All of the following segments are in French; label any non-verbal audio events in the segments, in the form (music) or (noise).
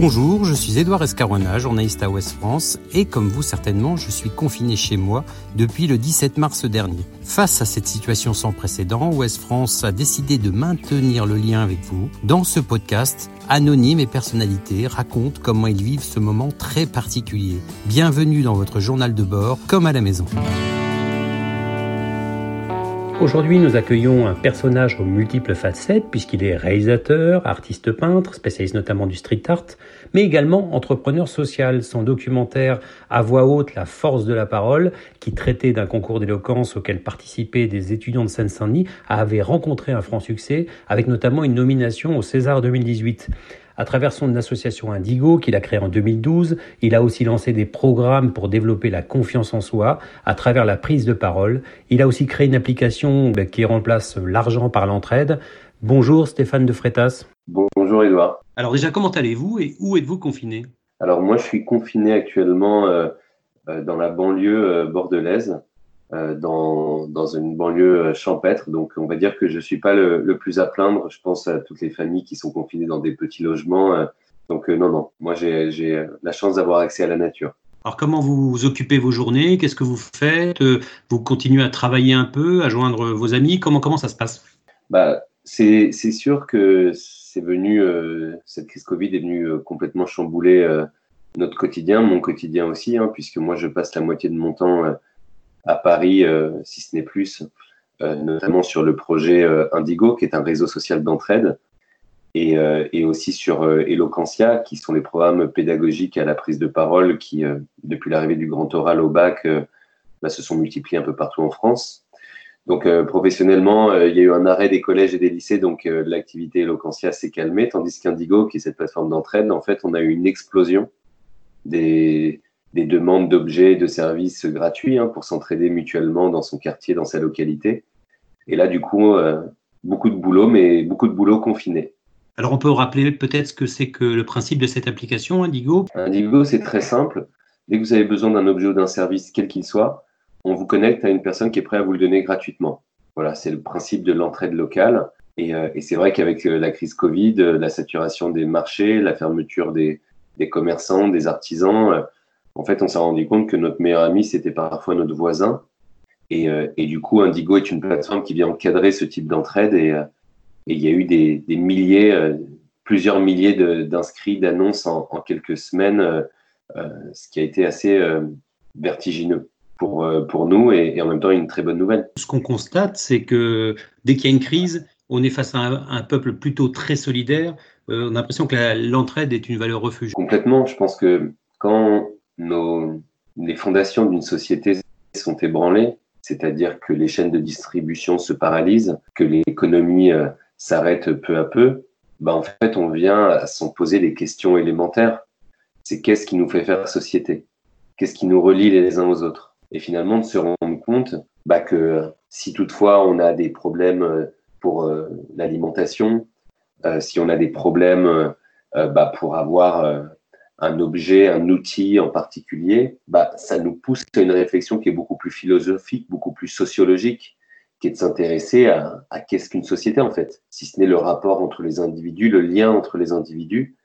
Bonjour, je suis Édouard Escarona, journaliste à Ouest France, et comme vous certainement, je suis confiné chez moi depuis le 17 mars dernier. Face à cette situation sans précédent, Ouest France a décidé de maintenir le lien avec vous. Dans ce podcast, anonymes et personnalités racontent comment ils vivent ce moment très particulier. Bienvenue dans votre journal de bord, comme à la maison. Aujourd'hui, nous accueillons un personnage aux multiples facettes, puisqu'il est réalisateur, artiste peintre, spécialiste notamment du street art, mais également entrepreneur social. Son documentaire À voix haute, la force de la parole, qui traitait d'un concours d'éloquence auquel participaient des étudiants de Seine-Saint-Denis, avait rencontré un franc succès, avec notamment une nomination au César 2018. À travers son association Indigo, qu'il a créée en 2012, il a aussi lancé des programmes pour développer la confiance en soi à travers la prise de parole. Il a aussi créé une application ben, qui remplace l'argent par l'entraide. Bonjour Stéphane de Frétas. Bonjour Edouard. Alors déjà, comment allez-vous et où êtes-vous confiné? Alors moi, je suis confiné actuellement euh, euh, dans la banlieue euh, bordelaise. Euh, dans, dans, une banlieue euh, champêtre. Donc, on va dire que je ne suis pas le, le, plus à plaindre. Je pense à toutes les familles qui sont confinées dans des petits logements. Euh. Donc, non, non. Moi, j'ai la chance d'avoir accès à la nature. Alors, comment vous occupez vos journées? Qu'est-ce que vous faites? Vous continuez à travailler un peu, à joindre vos amis? Comment, comment ça se passe? Bah, C'est sûr que c'est venu, cette crise Covid est venue complètement chambouler notre quotidien, mon quotidien aussi, hein, puisque moi, je passe la moitié de mon temps à Paris, euh, si ce n'est plus, euh, notamment sur le projet euh, Indigo, qui est un réseau social d'entraide, et, et, aussi sur Eloquentia, qui sont les programmes pédagogiques à la prise de parole qui, depuis l'arrivée du grand oral au bac, bah, se sont multipliés un peu partout en France. Donc professionnellement, il y a eu un arrêt des collèges et des lycées, donc l'activité Eloquentia s'est calmée, tandis qu'Indigo, qui est cette plateforme d'entraide, en fait, on a eu une explosion des, des demandes d'objets et de services gratuits hein, pour s'entraider mutuellement dans son quartier, dans sa localité. Et là, du coup, euh, beaucoup de boulot, mais beaucoup de boulot confiné. Alors, on peut rappeler peut-être ce que c'est que le principe de cette application, Indigo? Indigo, c'est très simple. Dès que vous avez besoin d'un objet ou d'un service, quel qu'il soit, on vous connecte à une personne qui est prête à vous le donner gratuitement. Voilà, c'est le principe de l'entraide locale. Et, euh, et c'est vrai qu'avec euh, la crise Covid, la saturation des marchés, la fermeture des, des commerçants, des artisans, en fait, on s'est rendu compte que notre meilleur ami, c'était parfois notre voisin. Et, euh, et, du coup, Indigo est une plateforme qui vient encadrer ce type d'entraide. Et, euh, et, il y a eu des, des milliers, euh, plusieurs milliers d'inscrits, d'annonces en, en, quelques semaines, ce qui a été assez vertigineux pour, pour nous et, et, en même temps une très bonne nouvelle. Ce qu'on constate, c'est que dès qu'il y a une crise, on est face à un, un peuple plutôt très solidaire. on a l'impression que l'entraide est une valeur refuge. Complètement. Je pense que quand nos, les fondations d'une société sont ébranlées, c'est-à-dire que les chaînes de distribution se paralysent, que l'économie euh, s'arrête peu à peu, bah en fait, on vient à s'en poser les questions élémentaires. C'est qu'est-ce qui nous fait faire société? Qu'est-ce qui nous relie les uns aux autres? Et finalement, de se rendre compte bah, que si toutefois on a des problèmes euh, pour euh, l'alimentation, euh, si on a des problèmes euh, bah, pour avoir un objet, un outil en particulier, bah, ça nous pousse à une réflexion qui est beaucoup plus philosophique, beaucoup plus sociologique, qui est de s'intéresser à, qu'est-ce qu'une société en fait, si ce n'est le rapport entre les individus, le lien entre les individus.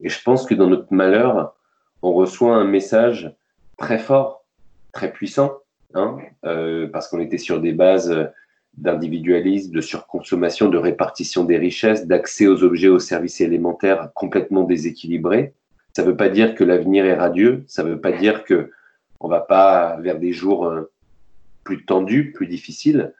Et je pense que dans notre malheur, on reçoit un message très fort, très puissant, hein, euh, parce qu'on était sur des bases d'individualisme, de surconsommation, de répartition des richesses, d'accès aux objets, aux services élémentaires complètement déséquilibrés. Ça ne veut pas dire que l'avenir est radieux, ça ne veut pas dire que on va pas vers des jours euh, plus tendus, plus difficiles,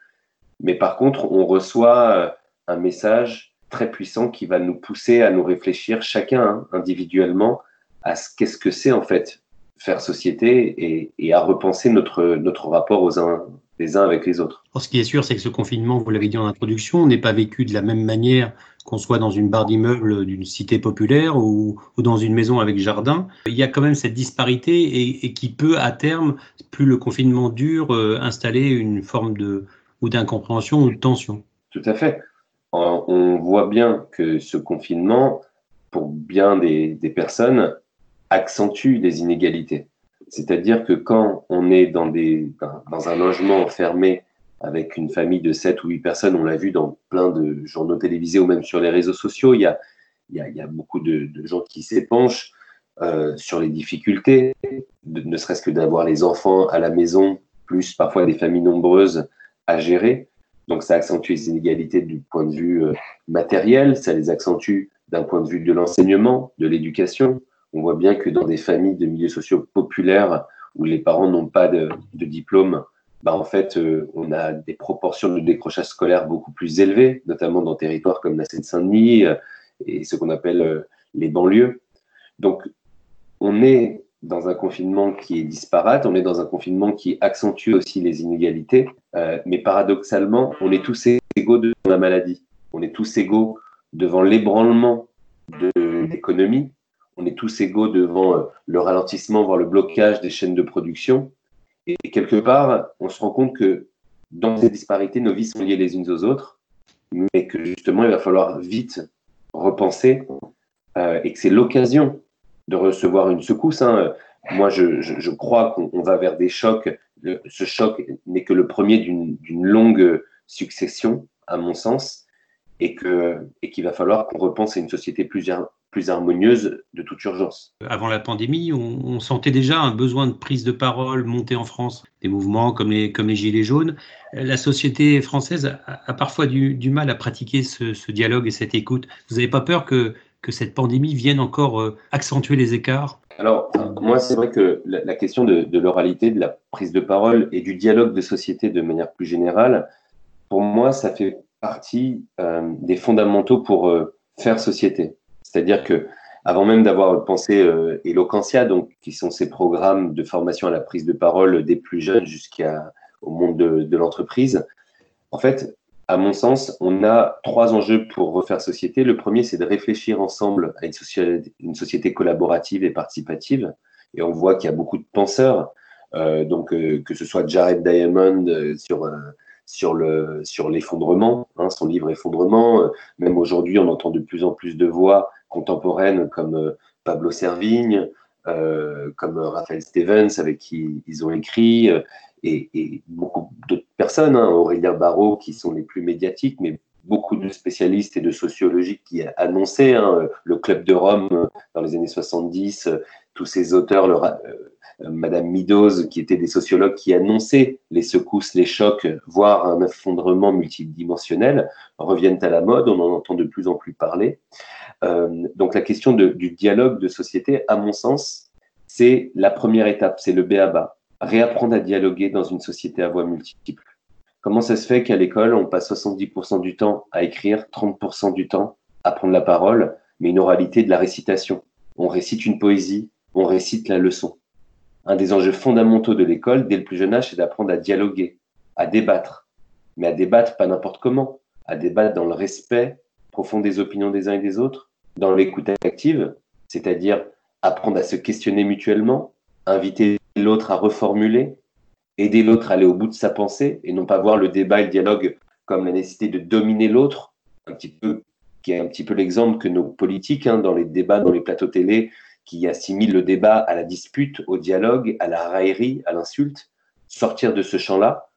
mais par contre, on reçoit euh, un message très puissant qui va nous pousser à nous réfléchir chacun hein, individuellement à ce qu'est-ce que c'est en fait faire société et, à repenser notre, notre rapport aux uns, les uns avec les autres. ce qui est sûr, c'est que ce confinement, vous l'avez dit en introduction, n'est pas vécu de la même manière qu'on soit dans une barre d'immeuble d'une cité populaire ou, dans une maison avec jardin. Il y a quand même cette disparité et, qui peut, à terme, plus le confinement dure, euh, installer une forme de ou d'incompréhension ou de tension. Tout à fait. On voit bien que ce confinement, pour bien des, des personnes, accentue les inégalités. C'est-à-dire que quand on est dans, des, dans un logement fermé avec une famille de 7 ou 8 personnes, on l'a vu dans plein de journaux télévisés ou même sur les réseaux sociaux, il y a, beaucoup de, gens qui s'épanchent euh, sur les difficultés, ne serait-ce que d'avoir les enfants à la maison, plus parfois des familles nombreuses à gérer. Donc ça accentue les inégalités du point de vue euh, matériel, ça les accentue d'un point de vue de l'enseignement, de l'éducation. On voit bien que dans des familles de milieux sociaux populaires où les parents n'ont pas de, diplôme, bah en fait, euh, on a des proportions de décrochage scolaire beaucoup plus élevées, notamment dans des territoires comme la Seine-Saint-Denis euh, et ce qu'on appelle les banlieues. Donc, on est dans un confinement qui est disparate, on est dans un confinement qui accentue aussi les inégalités, euh, mais paradoxalement, on est tous égaux devant la maladie, on est tous égaux devant l'ébranlement de l'économie, on est tous égaux devant euh, le ralentissement, voire le blocage des chaînes de production. Et quelque part, on se rend compte que dans ces disparités, nos vies sont liées les unes aux autres, mais que justement, il va falloir vite repenser euh, et que c'est l'occasion de recevoir une secousse. Hein. Moi, je, crois qu'on va vers des chocs. ce choc n'est que le premier d'une longue succession, à mon sens, et qu'il va falloir qu'on repense à une société plus, plus harmonieuse de toute urgence. Avant la pandémie, on, sentait déjà un besoin de prise de parole monter en France, des mouvements comme les, comme les Gilets jaunes. La société française a, parfois du, du, mal à pratiquer ce, ce dialogue et cette écoute. Vous n'avez pas peur que que cette pandémie vienne encore euh, accentuer les écarts? Alors, moi, c'est vrai que la, question de, l'oralité, de la prise de parole et du dialogue de société de manière plus générale, pour moi, ça fait partie euh, des fondamentaux pour euh, faire société. C'est-à-dire que avant même d'avoir pensé euh, donc qui sont ces programmes de formation à la prise de parole des plus jeunes jusqu'au monde de, de l'entreprise, en fait, à mon sens, on a trois enjeux pour refaire société. Le premier, c'est de réfléchir ensemble à une société, collaborative et participative. Et on voit qu'il y a beaucoup de penseurs, euh, donc euh, que ce soit Jared Diamond euh, sur sur le sur l'effondrement, hein, son livre Effondrement. même aujourd'hui, on entend de plus en plus de voix contemporaines comme Pablo Servigne, comme Raphaël Stevens, avec qui ils ont écrit et, beaucoup d'autres personnes, hein, Aurélien Barraud, qui sont les plus médiatiques, mais beaucoup de spécialistes et de sociologistes qui annonçaient hein, le Club de Rome dans les années 70, tous ces auteurs, euh, Madame Midos, qui étaient des sociologues qui annonçaient les secousses, les chocs, voire un effondrement multidimensionnel, reviennent à la mode, on en entend de plus en plus parler. Euh, donc la question du dialogue de société, à mon sens, c'est la première étape, c'est le B.A.B.A réapprendre à dialoguer dans une société à voix multiples. Comment ça se fait qu'à l'école, on passe 70% du temps à écrire, 30% du temps à prendre la parole, mais une oralité de la récitation? On récite une poésie, on récite la leçon. Un des enjeux fondamentaux de l'école, dès le plus jeune âge, c'est d'apprendre à dialoguer, à débattre. Mais à débattre pas n'importe comment, à débattre dans le respect profond des opinions des uns et des autres, dans l'écoute active, c'est-à-dire apprendre à se questionner mutuellement, inviter l'autre à reformuler, aider l'autre à aller au bout de sa pensée et non pas voir le débat et le dialogue comme la nécessité de dominer l'autre, un petit peu, qui est un petit peu l'exemple que nos politiques, hein, dans les débats, dans les plateaux télé, qui assimilent le débat à la dispute, au dialogue, à la raillerie, à l'insulte, sortir de ce champ-là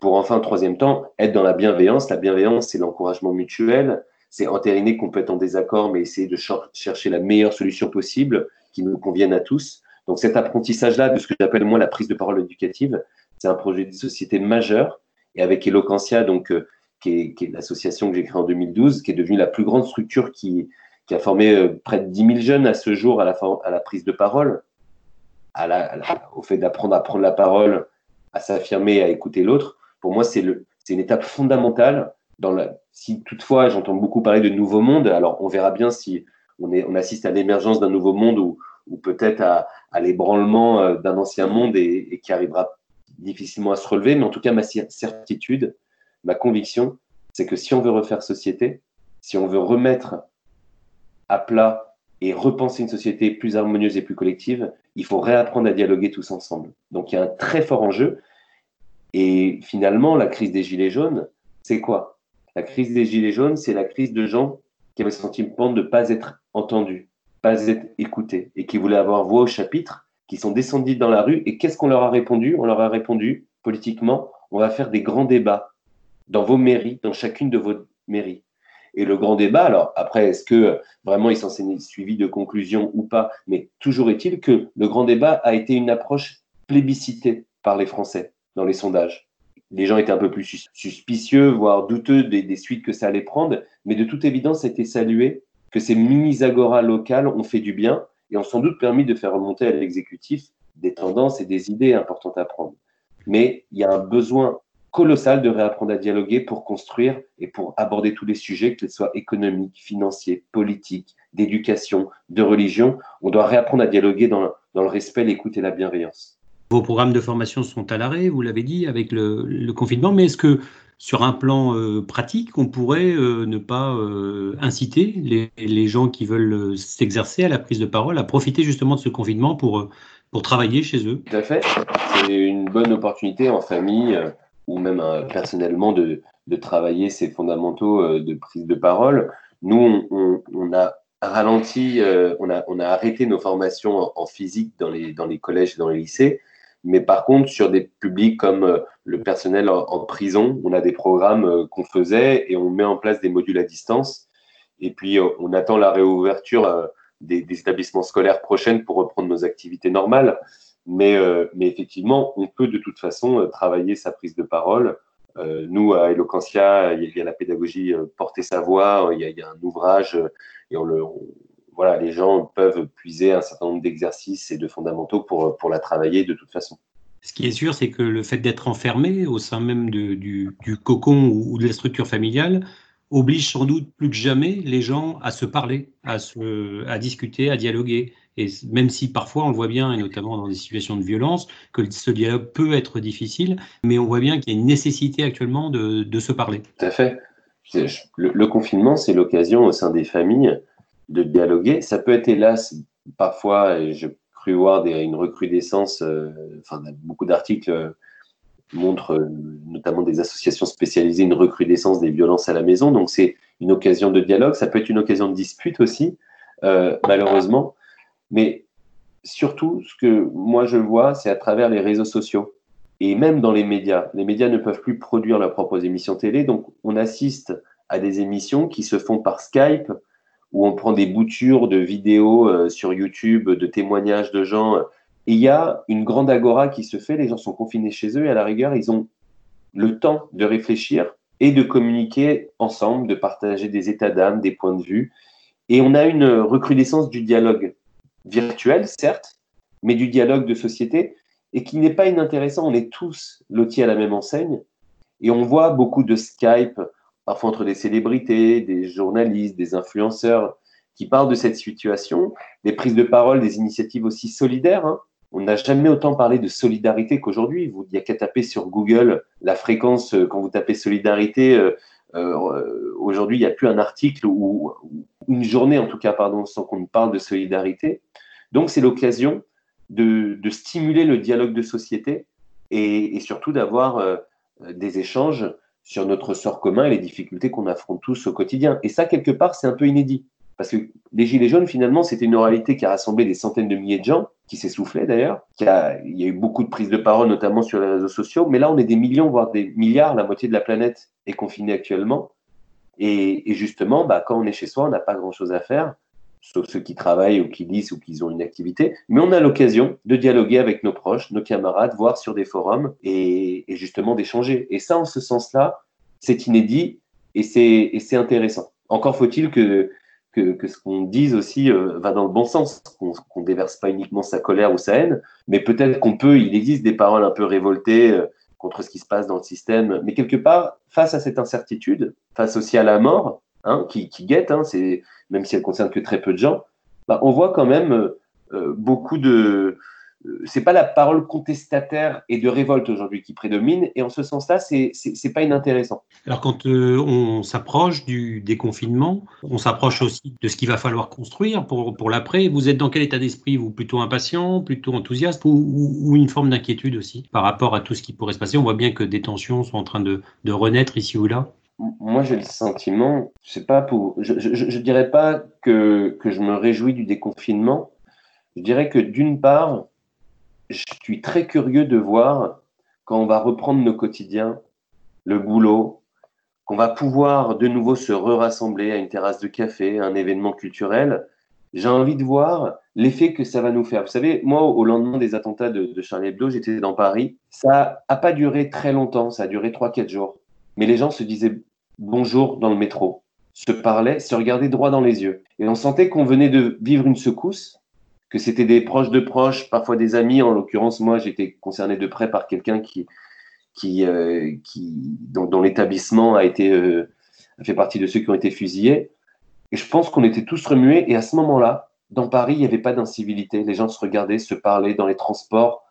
pour enfin, troisième temps, être dans la bienveillance. La bienveillance, c'est l'encouragement mutuel, c'est entériner qu'on peut être en désaccord, mais essayer de chercher la meilleure solution possible qui nous convienne à tous. Donc cet apprentissage-là de ce que j'appelle moi la prise de parole éducative, c'est un projet de société majeur. Et avec Eloquentia, donc, euh, qui est, l'association que j'ai créée en 2012, qui est devenue la plus grande structure qui, a formé euh, près de 10 000 jeunes à ce jour à la, à la prise de parole, au fait d'apprendre à prendre la parole, à s'affirmer, à écouter l'autre. Pour moi, c'est une étape fondamentale. Si toutefois, j'entends beaucoup parler de nouveau monde, alors on verra bien si on, assiste à l'émergence d'un nouveau monde ou peut-être à, l'ébranlement euh, d'un ancien monde et, qui arrivera difficilement à se relever. Mais en tout cas, ma certitude, ma conviction, c'est que si on veut refaire société, si on veut remettre à plat et repenser une société plus harmonieuse et plus collective, il faut réapprendre à dialoguer tous ensemble. Donc il y a un très fort enjeu. Et finalement, la crise des Gilets jaunes, c'est quoi? La crise des Gilets jaunes, c'est la crise de gens qui avaient le sentiment de ne pas être entendus, pas être écoutés et qui voulaient avoir voix au chapitre, qui sont descendus dans la rue. Et qu'est-ce qu'on leur a répondu? On leur a répondu politiquement, on va faire des grands débats dans vos mairies, dans chacune de vos mairies. Et le grand débat, alors après, est-ce que vraiment il s'en est suivi de conclusions ou pas? Mais toujours est-il que le grand débat a été une approche plébiscitée par les Français dans les sondages. Les gens étaient un peu plus suspicieux, voire douteux des, suites que ça allait prendre, mais de toute évidence, c'était salué que ces mini-agoras locales ont fait du bien et ont sans doute permis de faire remonter à l'exécutif des tendances et des idées importantes à prendre. Mais il y a un besoin colossal de réapprendre à dialoguer pour construire et pour aborder tous les sujets, qu'ils soient économiques, financiers, politiques, d'éducation, de religion. On doit réapprendre à dialoguer dans, dans le respect, l'écoute et la bienveillance. Vos programmes de formation sont à l'arrêt, vous l'avez dit, avec le, confinement, mais est-ce que sur un plan euh, pratique, on pourrait euh, ne pas euh, inciter les, gens qui veulent s'exercer à la prise de parole à profiter justement de ce confinement pour, pour travailler chez eux? Tout à fait. C'est une bonne opportunité en famille ou même personnellement de, de, travailler ces fondamentaux de prise de parole. Nous, on, a ralenti, on, a, arrêté nos formations en, physique dans les, dans les collèges et dans les lycées. Mais par contre, sur des publics comme le personnel en, prison, on a des programmes qu'on faisait et on met en place des modules à distance. Et puis, on attend la réouverture des, établissements scolaires prochaines pour reprendre nos activités normales. Mais, euh, mais effectivement, on peut de toute façon euh, travailler sa prise de parole. Euh, nous, à Eloquentia, il y, a la pédagogie Porter sa voix, il y a, un ouvrage, et on le, voilà, les gens peuvent puiser un certain nombre d'exercices et de fondamentaux pour, pour la travailler de toute façon. Ce qui est sûr, c'est que le fait d'être enfermé au sein même de, du, du, cocon ou de la structure familiale oblige sans doute plus que jamais les gens à se parler, à, se, à discuter, à dialoguer. Et même si parfois on le voit bien, et notamment dans des situations de violence, que ce dialogue peut être difficile, mais on voit bien qu'il y a une nécessité actuellement de, de se parler. Tout à fait. Le, le confinement, c'est l'occasion au sein des familles de dialoguer. Ça peut être hélas parfois, et je cru voir une recrudescence, euh, enfin beaucoup d'articles montrent euh, notamment des associations spécialisées une recrudescence des violences à la maison. Donc c'est une occasion de dialogue, ça peut être une occasion de dispute aussi, euh, malheureusement. Mais surtout, ce que moi je vois, c'est à travers les réseaux sociaux et même dans les médias. Les médias ne peuvent plus produire leurs propres émissions télé, donc on assiste à des émissions qui se font par Skype, où on prend des boutures de vidéos euh, sur YouTube, de témoignages de gens il y a une grande agora qui se fait, les gens sont confinés chez eux et à la rigueur, ils ont le temps de réfléchir et de communiquer ensemble, de partager des états d'âme, des points de vue. Et on a une recrudescence du dialogue virtuel, certes, mais du dialogue de société, et qui n'est pas inintéressant. On est tous lotis à la même enseigne, et on voit beaucoup de Skype, parfois entre des célébrités, des journalistes, des influenceurs, qui parlent de cette situation, des prises de parole, des initiatives aussi solidaires. Hein. On n'a jamais autant parlé de solidarité qu'aujourd'hui. Il n'y a qu'à taper sur Google la fréquence euh, quand vous tapez solidarité. Euh, euh, aujourd'hui, il n'y a plus un article ou une journée, en tout cas, pardon, sans qu'on parle de solidarité. Donc, c'est l'occasion de, stimuler le dialogue de société et, surtout d'avoir des échanges sur notre sort commun et les difficultés qu'on affronte tous au quotidien. Et ça, quelque part, c'est un peu inédit. Parce que les Gilets jaunes, finalement, c'était une oralité qui a rassemblé des centaines de milliers de gens, qui s'essoufflaient d'ailleurs. Il y a eu beaucoup de prises de parole, notamment sur les réseaux sociaux. Mais là, on est des millions, voire des milliards. La moitié de la planète est confinée actuellement. Et, justement, bah, quand on est chez soi, on n'a pas grand-chose à faire, sauf ceux qui travaillent ou qui lisent ou qui ont une activité. Mais on a l'occasion de dialoguer avec nos proches, nos camarades, voir sur des forums et, justement d'échanger. Et ça, en ce sens-là, c'est inédit et c'est intéressant. Encore faut-il que que, ce qu'on dise aussi euh, va dans le bon sens, qu'on ne déverse pas uniquement sa colère ou sa haine, mais peut-être qu'on peut, il existe des paroles un peu révoltées euh, contre ce qui se passe dans le système, mais quelque part, face à cette incertitude, face aussi à la mort, hein, qui, guette, hein, même si elle concerne que très peu de gens, bah, on voit quand même euh, beaucoup de, c'est pas la parole contestataire et de révolte aujourd'hui qui prédomine, et en ce sens-là, c'est c'est pas inintéressant. Alors quand euh, on s'approche du déconfinement, on s'approche aussi de ce qu'il va falloir construire pour pour l'après. Vous êtes dans quel état d'esprit Vous? Plutôt impatient, plutôt enthousiaste, ou, une forme d'inquiétude aussi par rapport à tout ce qui pourrait se passer? On voit bien que des tensions sont en train de, de renaître ici ou là. Moi, j'ai le sentiment, je pas pour, je, je, je dirais pas que je me réjouis du déconfinement. Je dirais que d'une part, je suis très curieux de voir quand on va reprendre nos quotidiens, le boulot, qu'on va pouvoir de nouveau se rassembler à une terrasse de café, un événement culturel, j'ai envie de voir l'effet que ça va nous faire. Vous savez, moi, au lendemain des attentats de, de Charlie Hebdo, j'étais dans Paris. Ça n'a pas duré très longtemps, ça a duré 3-4 jours. Mais les gens se disaient bonjour dans le métro, se parlaient, se regardaient droit dans les yeux. Et on sentait qu'on venait de vivre une secousse, que c'était des proches de proches, parfois des amis. En l'occurrence, moi, j'étais concerné de près par quelqu'un qui, qui, euh, qui, dont, l'établissement a été euh, fait partie de ceux qui ont été fusillés. Et je pense qu'on était tous remués. Et à ce moment-là, dans Paris, il n'y avait pas d'incivilité. Les gens se regardaient, se parlaient dans les transports.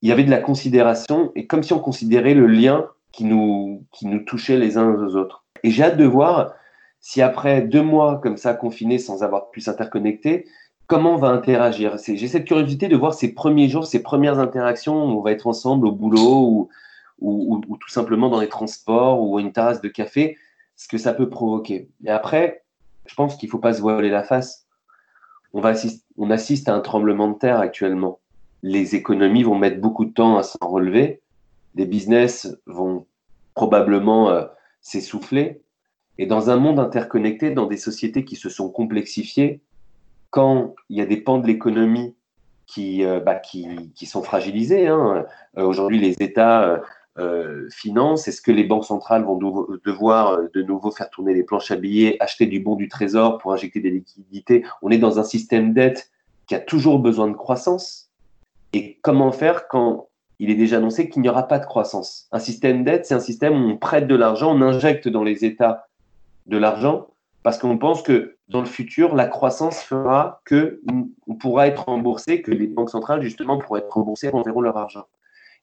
Il y avait de la considération et comme si on considérait le lien qui nous, qui nous touchait les uns aux autres. Et j'ai hâte de voir si après deux mois comme ça confinés sans avoir pu s'interconnecter, comment on va interagir. J'ai cette curiosité de voir ces premiers jours, ces premières interactions où on va être ensemble au boulot ou, ou, ou, tout simplement dans les transports ou à une terrasse de café, ce que ça peut provoquer. Et après, je pense qu'il ne faut pas se voiler la face. On, va on assiste à un tremblement de terre actuellement. Les économies vont mettre beaucoup de temps à s'en relever. Les business vont probablement euh, s'essouffler. Et dans un monde interconnecté, dans des sociétés qui se sont complexifiées, quand il y a des pans de l'économie qui, euh, bah, qui, sont fragilisés, hein, euh, aujourd'hui les États euh, finance Est-ce que les banques centrales vont devoir de nouveau faire tourner les planches à billets, acheter du bon du trésor pour injecter des liquidités? On est dans un système dette qui a toujours besoin de croissance. Et comment faire quand il est déjà annoncé qu'il n'y aura pas de croissance Un système dette, c'est un système où on prête de l'argent, on injecte dans les États de l'argent parce qu'on pense que dans le futur, la croissance fera que on pourra être remboursé, que les banques centrales, justement, pourront être remboursées, renverront leur argent.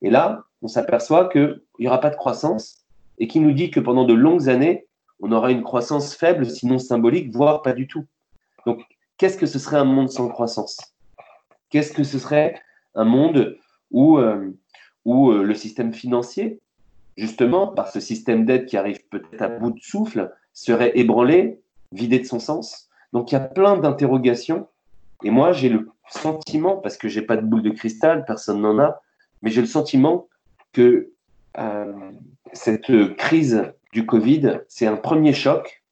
Et là, on s'aperçoit qu'il n'y aura pas de croissance et qui nous dit que pendant de longues années, on aura une croissance faible, sinon symbolique, voire pas du tout. Donc, qu'est-ce que ce serait un monde sans croissance? Qu'est-ce que ce serait un monde où, euh, où euh, le système financier, justement, par ce système d'aide qui arrive peut-être à bout de souffle, serait ébranlé, vidé de son sens Donc, il y a plein d'interrogations. Et moi, j'ai le sentiment, parce que j'ai pas de boule de cristal, personne n'en a, mais j'ai le sentiment que euh, cette crise du Covid, c'est un premier choc,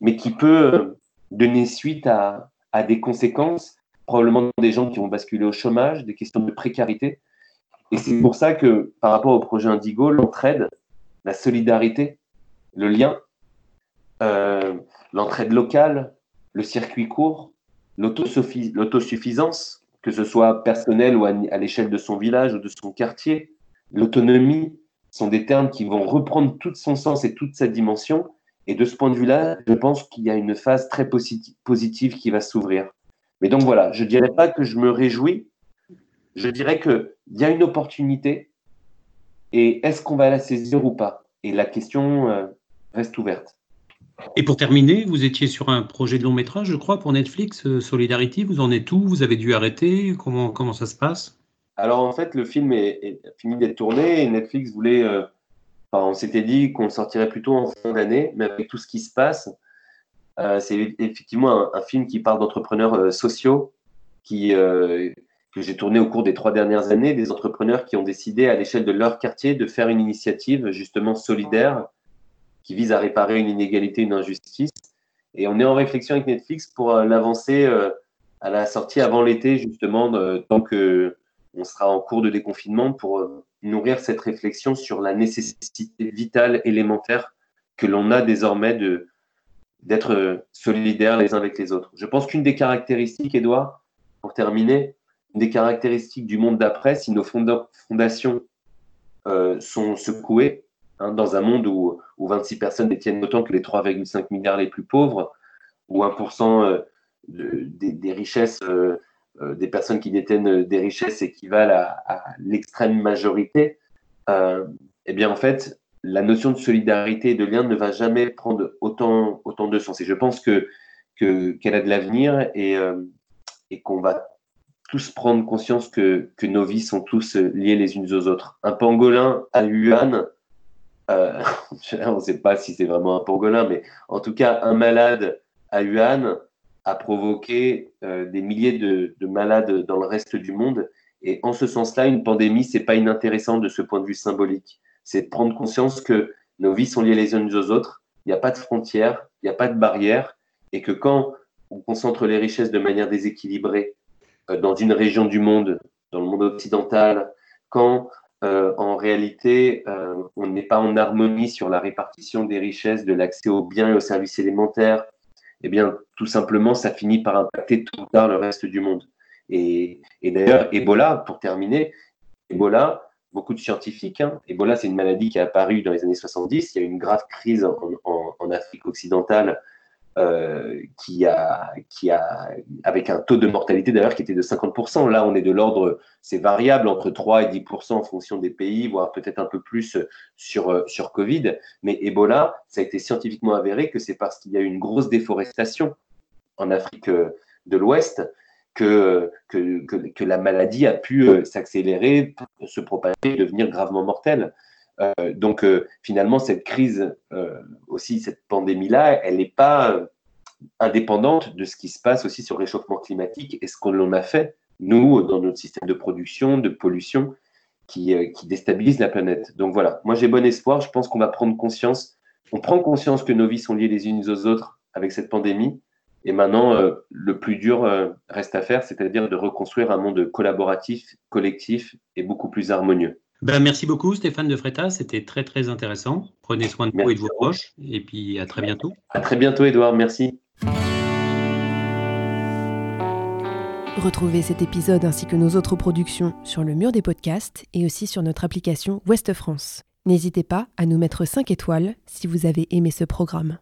mais qui peut donner suite à, à, des conséquences, probablement des gens qui vont basculer au chômage, des questions de précarité. Et c'est pour ça que par rapport au projet Indigo, l'entraide, la solidarité, le lien, euh, l'entraide locale, le circuit court, l'autosuffisance, que ce soit personnel ou à, l'échelle de son village ou de son quartier. L'autonomie sont des termes qui vont reprendre tout son sens et toute sa dimension. Et de ce point de vue-là, je pense qu'il y a une phase très positive qui va s'ouvrir. Mais donc voilà, je ne dirais pas que je me réjouis, je dirais qu'il y a une opportunité et est-ce qu'on va la saisir ou pas? Et la question euh, reste ouverte. Et pour terminer, vous étiez sur un projet de long métrage, je crois, pour Netflix, euh, Solidarity. Vous en êtes où? Vous avez dû arrêter? Comment, comment ça se passe? Alors en fait, le film est, fini d'être tourné et Netflix voulait. Euh, on s'était dit qu'on le sortirait plutôt en fin d'année, mais avec tout ce qui se passe, euh, c'est effectivement un, film qui parle d'entrepreneurs sociaux qui, que j'ai tourné au cours des trois dernières années, des entrepreneurs qui ont décidé à l'échelle de leur quartier de faire une initiative justement solidaire qui vise à réparer une inégalité, une injustice. Et on est en réflexion avec Netflix pour euh, l'avancer euh, à la sortie avant l'été, justement, tant que on sera en cours de déconfinement, pour euh, nourrir cette réflexion sur la nécessité vitale, élémentaire que l'on a désormais de d'être solidaires les uns avec les autres. Je pense qu'une des caractéristiques, Edouard, pour terminer, des caractéristiques du monde d'après, si nos fondations sont secouées, Hein, dans un monde où, où, 26 personnes détiennent autant que les 3,5 milliards les plus pauvres, où 1% euh, des, richesses, euh, euh, des personnes qui détiennent des richesses équivalent à, l'extrême majorité, eh bien en fait, la notion de solidarité et de lien ne va jamais prendre autant, autant de sens. Et je pense que qu'elle a de l'avenir et, et qu'on va tous prendre conscience que, que, nos vies sont tous liées les unes aux autres. Un pangolin à Yuan euh, (laughs) on ne sait pas si c'est vraiment un pangolin, mais en tout cas, un malade à Wuhan a provoqué euh, des milliers de, malades dans le reste du monde. Et en ce sens-là, une pandémie, c'est pas inintéressant de ce point de vue symbolique. C'est de prendre conscience que nos vies sont liées les unes aux autres, il n'y a pas de frontières, il n'y a pas de barrières, et que quand on concentre les richesses de manière déséquilibrée euh, dans une région du monde, dans le monde occidental, quand euh, en réalité euh, on n'est pas en harmonie sur la répartition des richesses, de l'accès aux biens et aux services élémentaires, eh bien tout simplement ça finit par impacter tout ou tard le reste du monde. Et, d'ailleurs, Ebola, pour terminer, Ebola, beaucoup de scientifiques, hein, Ebola c'est une maladie qui est apparue dans les années 70, il y a eu une grave crise en Afrique occidentale euh, qui, a, qui a, avec un taux de mortalité d'ailleurs qui était de 50%. Là, on est de l'ordre, c'est variable entre 3 et 10% en fonction des pays, voire peut-être un peu plus sur, sur Covid. Mais Ebola, ça a été scientifiquement avéré que c'est parce qu'il y a eu une grosse déforestation en Afrique de l'Ouest que, que, que, la maladie a pu euh, s'accélérer, se propager, devenir gravement mortelle. Euh, donc euh, finalement, cette crise, euh, aussi cette pandémie-là, elle n'est pas indépendante de ce qui se passe aussi sur le réchauffement climatique et ce qu'on a fait, nous, dans notre système de production, de pollution, qui, qui déstabilise la planète. Donc voilà, moi j'ai bon espoir, je pense qu'on va prendre conscience, on prend conscience que nos vies sont liées les unes aux autres avec cette pandémie, et maintenant, le plus dur reste à faire, c'est-à-dire de reconstruire un monde collaboratif, collectif et beaucoup plus harmonieux. Ben, merci beaucoup Stéphane de Fréta, c'était très très intéressant. Prenez soin de vous et de vos proches et puis à très bientôt. À très bientôt Edouard, merci. Retrouvez cet épisode ainsi que nos autres productions sur le mur des podcasts et aussi sur notre application Ouest France. N'hésitez pas à nous mettre 5 étoiles si vous avez aimé ce programme.